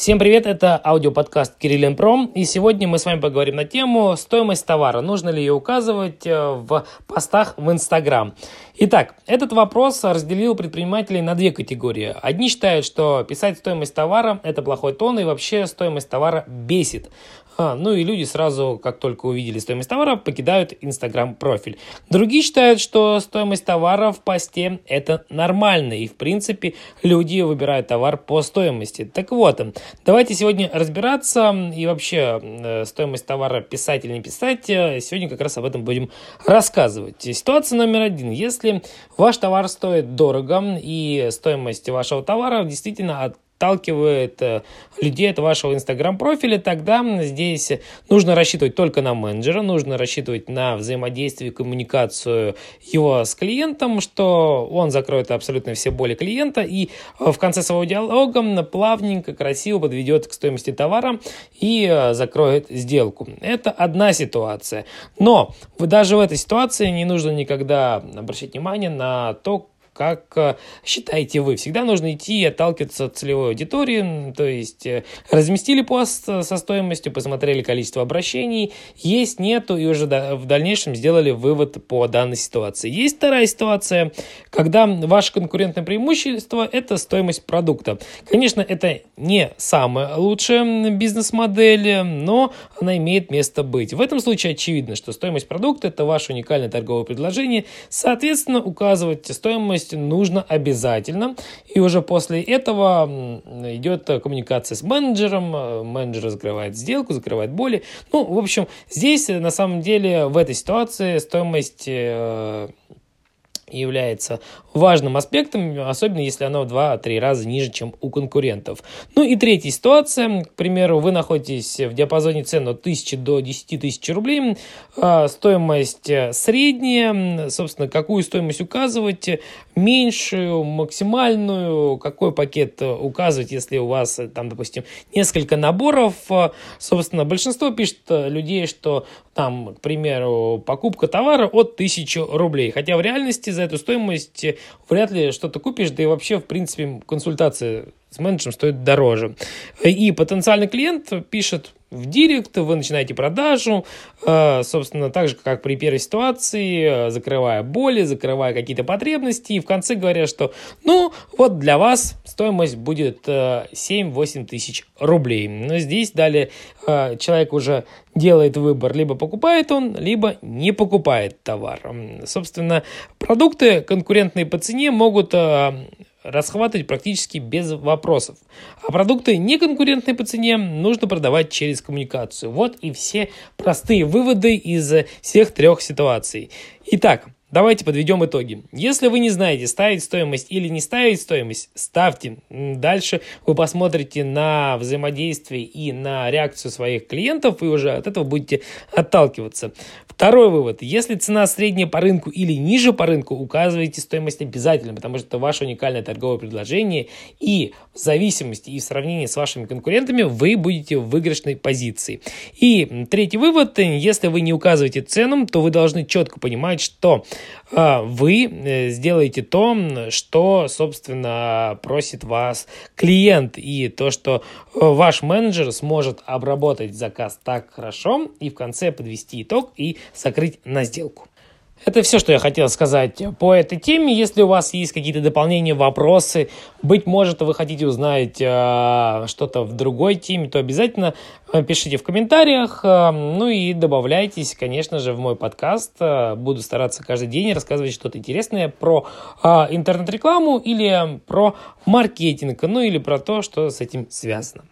Всем привет, это аудиоподкаст Кириллин Пром, и сегодня мы с вами поговорим на тему стоимость товара. Нужно ли ее указывать э, в постах в Инстаграм? Итак, этот вопрос разделил предпринимателей на две категории. Одни считают, что писать стоимость товара – это плохой тон, и вообще стоимость товара бесит. А, ну и люди сразу, как только увидели стоимость товара, покидают Инстаграм профиль. Другие считают, что стоимость товара в посте – это нормально, и в принципе люди выбирают товар по стоимости. Так вот, давайте сегодня разбираться и вообще э, стоимость товара писать или не писать. Сегодня как раз об этом будем рассказывать. Ситуация номер один. Если ваш товар стоит дорого и стоимость вашего товара действительно от отталкивает э, людей от вашего инстаграм-профиля, тогда здесь нужно рассчитывать только на менеджера, нужно рассчитывать на взаимодействие, коммуникацию его с клиентом, что он закроет абсолютно все боли клиента и э, в конце своего диалога плавненько, красиво подведет к стоимости товара и э, закроет сделку. Это одна ситуация. Но даже в этой ситуации не нужно никогда обращать внимание на то, как э, считаете вы. Всегда нужно идти и отталкиваться от целевой аудитории, то есть э, разместили пост со стоимостью, посмотрели количество обращений, есть, нету, и уже в дальнейшем сделали вывод по данной ситуации. Есть вторая ситуация, когда ваше конкурентное преимущество – это стоимость продукта. Конечно, это не самая лучшая бизнес-модель, но она имеет место быть. В этом случае очевидно, что стоимость продукта – это ваше уникальное торговое предложение, соответственно, указывать стоимость есть нужно обязательно. И уже после этого идет коммуникация с менеджером, э, менеджер закрывает сделку, закрывает боли. Ну, в общем, здесь на самом деле в этой ситуации стоимость э, является важным аспектом, особенно если оно в 2-3 раза ниже, чем у конкурентов. Ну и третья ситуация, к примеру, вы находитесь в диапазоне цен от 1000 до 10 тысяч рублей, а, стоимость средняя, собственно, какую стоимость указывать, меньшую, максимальную, какой пакет указывать, если у вас там, допустим, несколько наборов, собственно, большинство пишет людей, что там, к примеру, покупка товара от 1000 рублей, хотя в реальности за эту стоимость вряд ли что-то купишь, да и вообще, в принципе, консультация с менеджером стоит дороже. И потенциальный клиент пишет в директ, вы начинаете продажу, э, собственно, так же, как при первой ситуации, э, закрывая боли, закрывая какие-то потребности, и в конце говорят, что, ну, вот для вас стоимость будет 7-8 э, тысяч рублей. Но здесь далее человек уже делает выбор, либо покупает он, либо не покупает товар. Собственно, продукты конкурентные по цене могут расхватывать практически без вопросов. А продукты неконкурентные по цене нужно продавать через коммуникацию. Вот и все простые выводы из всех трех ситуаций. Итак, Давайте подведем итоги. Если вы не знаете, ставить стоимость или не ставить стоимость, ставьте. Дальше вы посмотрите на взаимодействие и на реакцию своих клиентов, и уже от этого будете отталкиваться. Второй вывод. Если цена средняя по рынку или ниже по рынку, указывайте стоимость обязательно, потому что это ваше уникальное торговое предложение, и в зависимости и в сравнении с вашими конкурентами вы будете в выигрышной позиции. И третий вывод. Если вы не указываете цену, то вы должны четко понимать, что вы э, сделаете то, что, собственно, просит вас клиент, и то, что э, ваш менеджер сможет обработать заказ так хорошо и в конце подвести итог и закрыть на сделку. Это все, что я хотел сказать по этой теме. Если у вас есть какие-то дополнения, вопросы, быть может, вы хотите узнать э, что-то в другой теме, то обязательно э, пишите в комментариях. Э, ну и добавляйтесь, конечно же, в мой подкаст. Э, буду стараться каждый день рассказывать что-то интересное про э, интернет-рекламу или про маркетинг, ну или про то, что с этим связано.